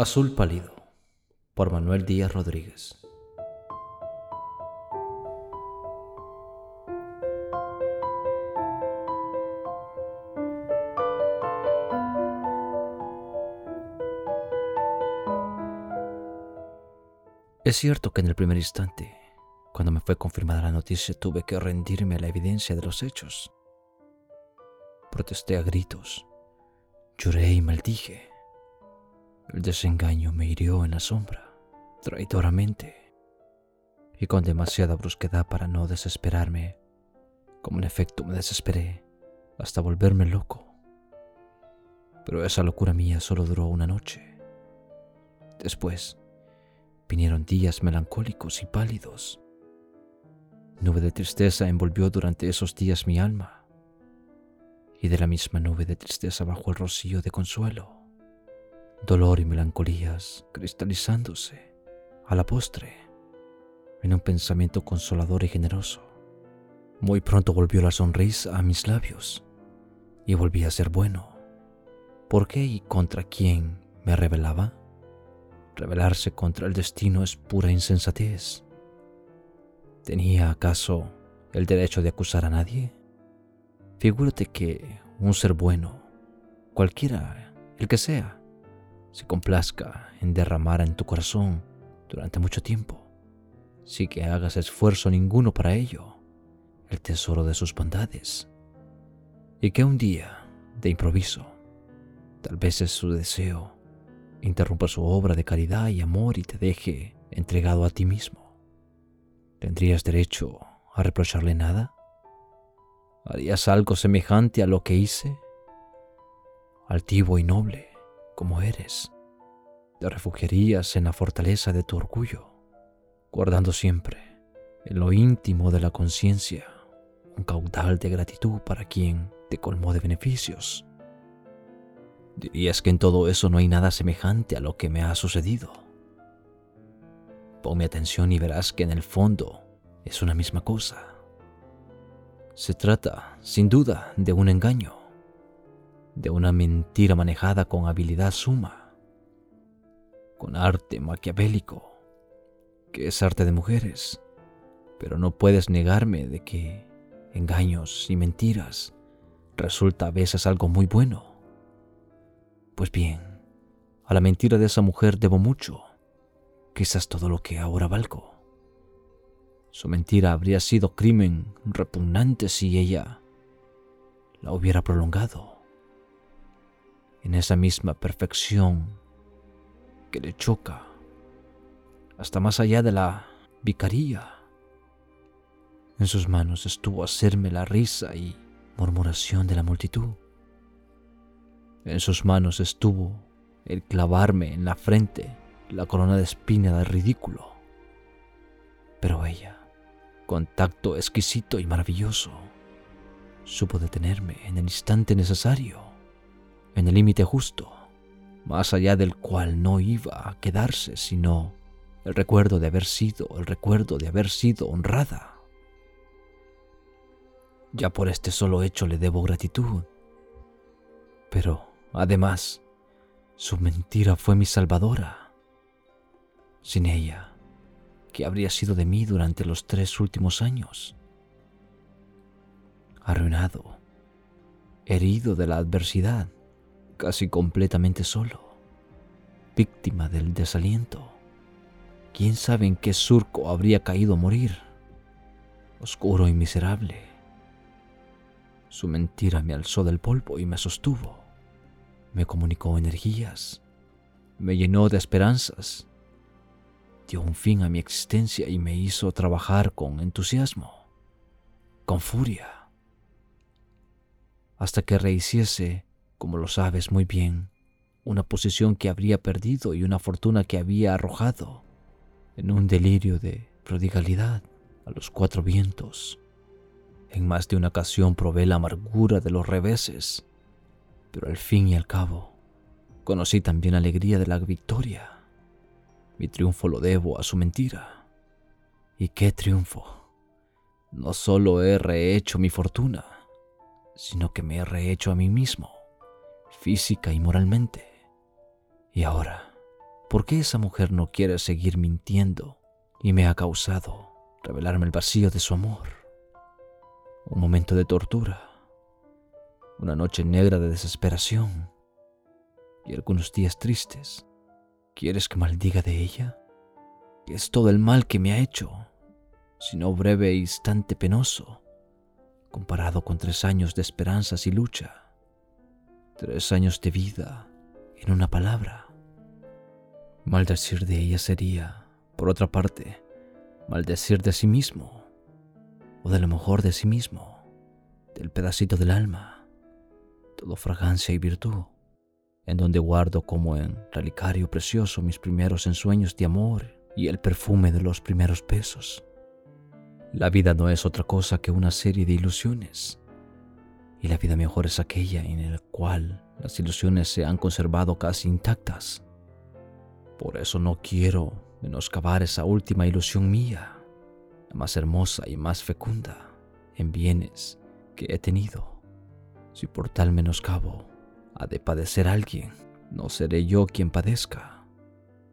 Azul Pálido por Manuel Díaz Rodríguez. Es cierto que en el primer instante, cuando me fue confirmada la noticia, tuve que rendirme a la evidencia de los hechos. Protesté a gritos, lloré y maldije el desengaño me hirió en la sombra, traidoramente, y con demasiada brusquedad para no desesperarme, como en efecto me desesperé, hasta volverme loco. Pero esa locura mía solo duró una noche. Después vinieron días melancólicos y pálidos. Nube de tristeza envolvió durante esos días mi alma, y de la misma nube de tristeza bajó el rocío de consuelo dolor y melancolías cristalizándose a la postre en un pensamiento consolador y generoso. Muy pronto volvió la sonrisa a mis labios y volví a ser bueno. ¿Por qué y contra quién me rebelaba? Rebelarse contra el destino es pura insensatez. ¿Tenía acaso el derecho de acusar a nadie? Figúrate que un ser bueno, cualquiera, el que sea, se complazca en derramar en tu corazón durante mucho tiempo, sin que hagas esfuerzo ninguno para ello, el tesoro de sus bondades, y que un día, de improviso, tal vez es su deseo, interrumpa su obra de caridad y amor y te deje entregado a ti mismo. ¿Tendrías derecho a reprocharle nada? ¿Harías algo semejante a lo que hice? Altivo y noble, como eres. Te refugiarías en la fortaleza de tu orgullo, guardando siempre en lo íntimo de la conciencia un caudal de gratitud para quien te colmó de beneficios. Dirías que en todo eso no hay nada semejante a lo que me ha sucedido. Ponme atención y verás que en el fondo es una misma cosa. Se trata, sin duda, de un engaño de una mentira manejada con habilidad suma, con arte maquiavélico, que es arte de mujeres, pero no puedes negarme de que engaños y mentiras resulta a veces algo muy bueno. Pues bien, a la mentira de esa mujer debo mucho, quizás todo lo que ahora valgo. Su mentira habría sido crimen repugnante si ella la hubiera prolongado en esa misma perfección que le choca, hasta más allá de la vicaría. En sus manos estuvo hacerme la risa y murmuración de la multitud. En sus manos estuvo el clavarme en la frente la corona de espina del ridículo. Pero ella, con tacto exquisito y maravilloso, supo detenerme en el instante necesario en el límite justo, más allá del cual no iba a quedarse sino el recuerdo de haber sido, el recuerdo de haber sido honrada. Ya por este solo hecho le debo gratitud. Pero, además, su mentira fue mi salvadora. Sin ella, ¿qué habría sido de mí durante los tres últimos años? Arruinado, herido de la adversidad, casi completamente solo, víctima del desaliento. ¿Quién sabe en qué surco habría caído a morir? Oscuro y miserable. Su mentira me alzó del polvo y me sostuvo. Me comunicó energías. Me llenó de esperanzas. Dio un fin a mi existencia y me hizo trabajar con entusiasmo, con furia, hasta que rehiciese como lo sabes muy bien, una posición que habría perdido y una fortuna que había arrojado en un delirio de prodigalidad a los cuatro vientos. En más de una ocasión probé la amargura de los reveses, pero al fin y al cabo conocí también la alegría de la victoria. Mi triunfo lo debo a su mentira. ¿Y qué triunfo? No solo he rehecho mi fortuna, sino que me he rehecho a mí mismo física y moralmente. Y ahora, ¿Por qué esa mujer no quiere seguir mintiendo y me ha causado revelarme el vacío de su amor? Un momento de tortura, una noche negra de desesperación y algunos días tristes. ¿Quieres que maldiga de ella? ¿Qué es todo el mal que me ha hecho, sino breve instante penoso, comparado con tres años de esperanzas y lucha? Tres años de vida en una palabra. Maldecir de ella sería, por otra parte, maldecir de sí mismo, o de lo mejor de sí mismo, del pedacito del alma, todo fragancia y virtud, en donde guardo como en relicario precioso mis primeros ensueños de amor y el perfume de los primeros besos. La vida no es otra cosa que una serie de ilusiones, y la vida mejor es aquella en la cual las ilusiones se han conservado casi intactas por eso no quiero menoscabar esa última ilusión mía, la más hermosa y más fecunda en bienes que he tenido. Si por tal menoscabo ha de padecer alguien, no seré yo quien padezca,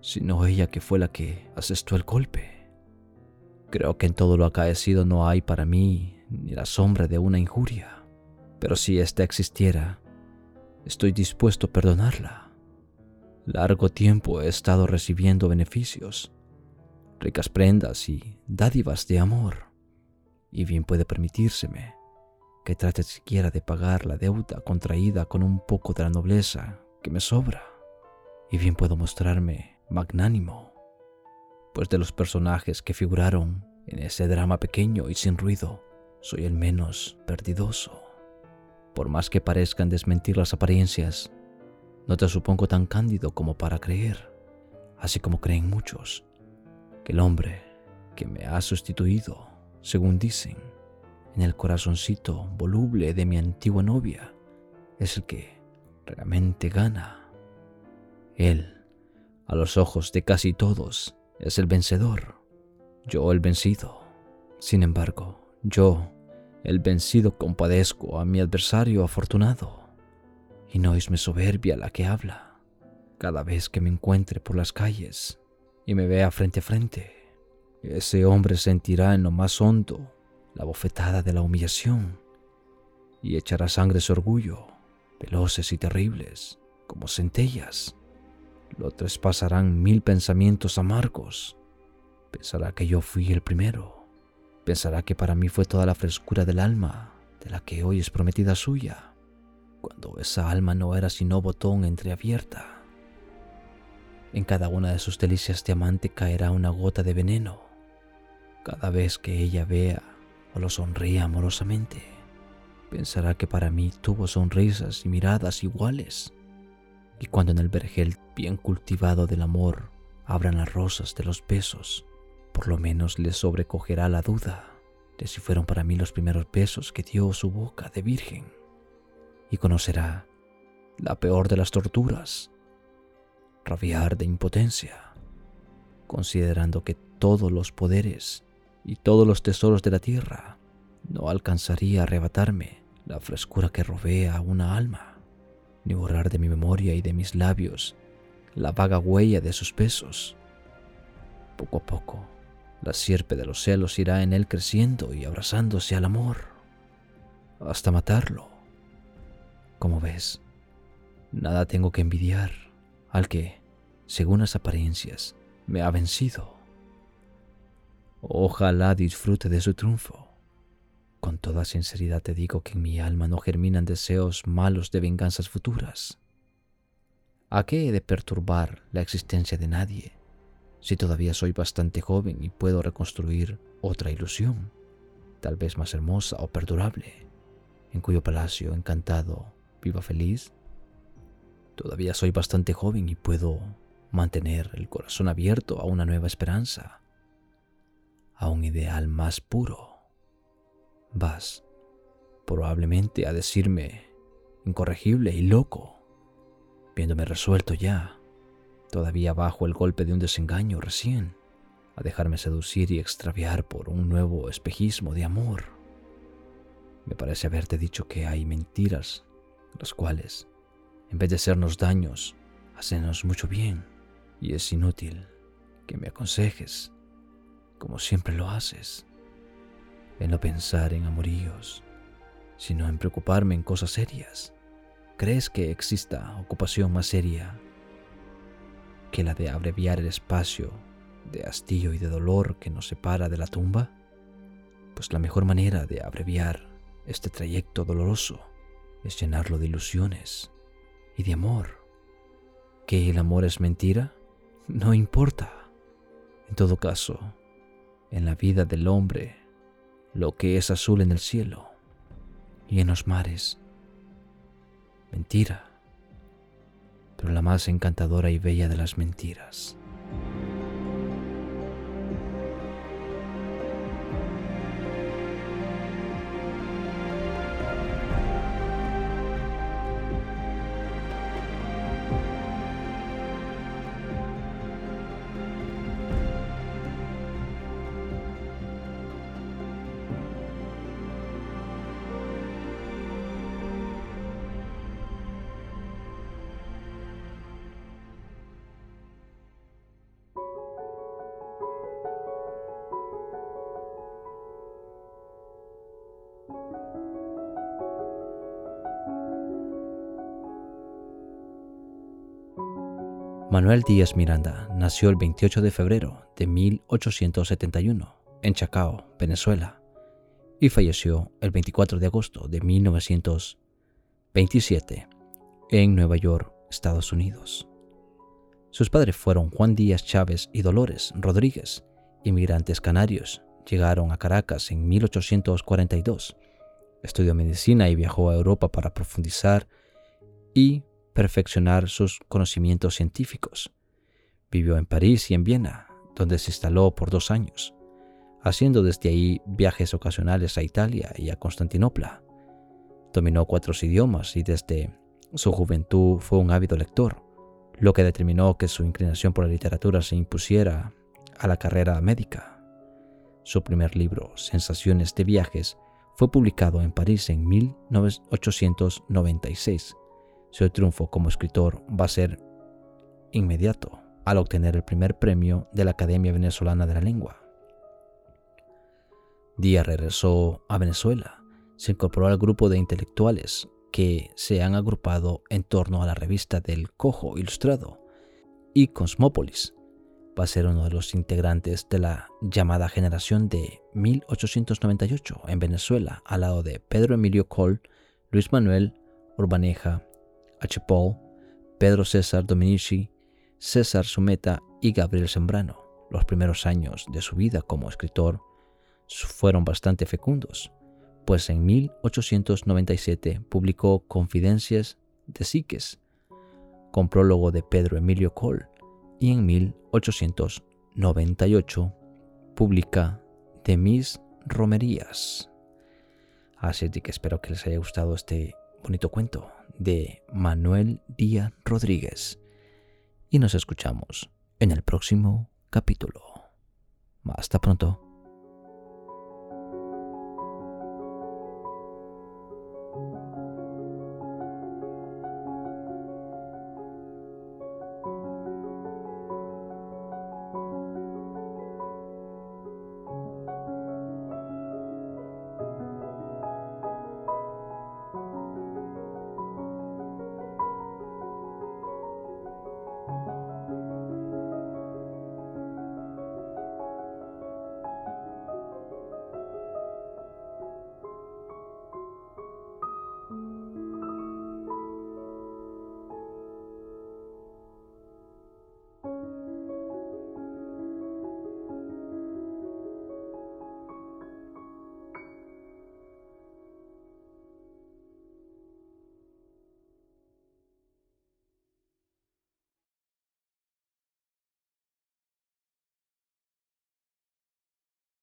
sino ella que fue la que asestó el golpe. Creo que en todo lo acaecido no hay para mí ni la sombra de una injuria, pero si ésta existiera, estoy dispuesto a perdonarla. Largo tiempo he estado recibiendo beneficios, ricas prendas y dádivas de amor, y bien puede permitírseme que trate siquiera de pagar la deuda contraída con un poco de la nobleza que me sobra, y bien puedo mostrarme magnánimo, pues de los personajes que figuraron en ese drama pequeño y sin ruido, soy el menos perdidoso. Por más que parezcan desmentir las apariencias, no te supongo tan cándido como para creer, así como creen muchos, que el hombre que me ha sustituido, según dicen, en el corazoncito voluble de mi antigua novia, es el que realmente gana. Él, a los ojos de casi todos, es el vencedor, yo el vencido. Sin embargo, yo, el vencido, compadezco a mi adversario afortunado y no es mi soberbia la que habla. Cada vez que me encuentre por las calles y me vea frente a frente, ese hombre sentirá en lo más hondo la bofetada de la humillación y echará sangre su orgullo, veloces y terribles, como centellas. Lo traspasarán mil pensamientos amargos. Pensará que yo fui el primero. Pensará que para mí fue toda la frescura del alma de la que hoy es prometida suya cuando esa alma no era sino botón entreabierta. En cada una de sus delicias de amante caerá una gota de veneno. Cada vez que ella vea o lo sonríe amorosamente, pensará que para mí tuvo sonrisas y miradas iguales. Y cuando en el vergel bien cultivado del amor abran las rosas de los besos, por lo menos le sobrecogerá la duda de si fueron para mí los primeros besos que dio su boca de virgen y conocerá la peor de las torturas, rabiar de impotencia, considerando que todos los poderes y todos los tesoros de la tierra no alcanzaría a arrebatarme la frescura que rodea a una alma, ni borrar de mi memoria y de mis labios la vaga huella de sus besos. Poco a poco, la sierpe de los celos irá en él creciendo y abrazándose al amor, hasta matarlo como ves, nada tengo que envidiar al que, según las apariencias, me ha vencido. Ojalá disfrute de su triunfo. Con toda sinceridad te digo que en mi alma no germinan deseos malos de venganzas futuras. ¿A qué he de perturbar la existencia de nadie si todavía soy bastante joven y puedo reconstruir otra ilusión, tal vez más hermosa o perdurable, en cuyo palacio encantado viva feliz. Todavía soy bastante joven y puedo mantener el corazón abierto a una nueva esperanza, a un ideal más puro. Vas probablemente a decirme incorregible y loco, viéndome resuelto ya, todavía bajo el golpe de un desengaño recién, a dejarme seducir y extraviar por un nuevo espejismo de amor. Me parece haberte dicho que hay mentiras los cuales, en vez de hacernos daños, hacennos mucho bien. Y es inútil que me aconsejes, como siempre lo haces, en no pensar en amoríos, sino en preocuparme en cosas serias. ¿Crees que exista ocupación más seria que la de abreviar el espacio de hastío y de dolor que nos separa de la tumba? Pues la mejor manera de abreviar este trayecto doloroso es llenarlo de ilusiones y de amor. ¿Que el amor es mentira? No importa. En todo caso, en la vida del hombre, lo que es azul en el cielo y en los mares, mentira, pero la más encantadora y bella de las mentiras. Manuel Díaz Miranda nació el 28 de febrero de 1871 en Chacao, Venezuela, y falleció el 24 de agosto de 1927 en Nueva York, Estados Unidos. Sus padres fueron Juan Díaz Chávez y Dolores Rodríguez, inmigrantes canarios. Llegaron a Caracas en 1842. Estudió medicina y viajó a Europa para profundizar y perfeccionar sus conocimientos científicos. Vivió en París y en Viena, donde se instaló por dos años, haciendo desde ahí viajes ocasionales a Italia y a Constantinopla. Dominó cuatro idiomas y desde su juventud fue un ávido lector, lo que determinó que su inclinación por la literatura se impusiera a la carrera médica. Su primer libro, Sensaciones de Viajes, fue publicado en París en 1896 su triunfo como escritor va a ser inmediato al obtener el primer premio de la Academia Venezolana de la Lengua. Díaz regresó a Venezuela, se incorporó al grupo de intelectuales que se han agrupado en torno a la revista del Cojo Ilustrado y Cosmópolis. Va a ser uno de los integrantes de la llamada generación de 1898 en Venezuela, al lado de Pedro Emilio Col, Luis Manuel Urbaneja H. Paul, Pedro César Dominici, César Sumeta y Gabriel Sembrano. Los primeros años de su vida como escritor fueron bastante fecundos, pues en 1897 publicó Confidencias de Psiques, con prólogo de Pedro Emilio Cole, y en 1898 publica De mis romerías. Así que espero que les haya gustado este bonito cuento de Manuel Díaz Rodríguez. Y nos escuchamos en el próximo capítulo. Hasta pronto.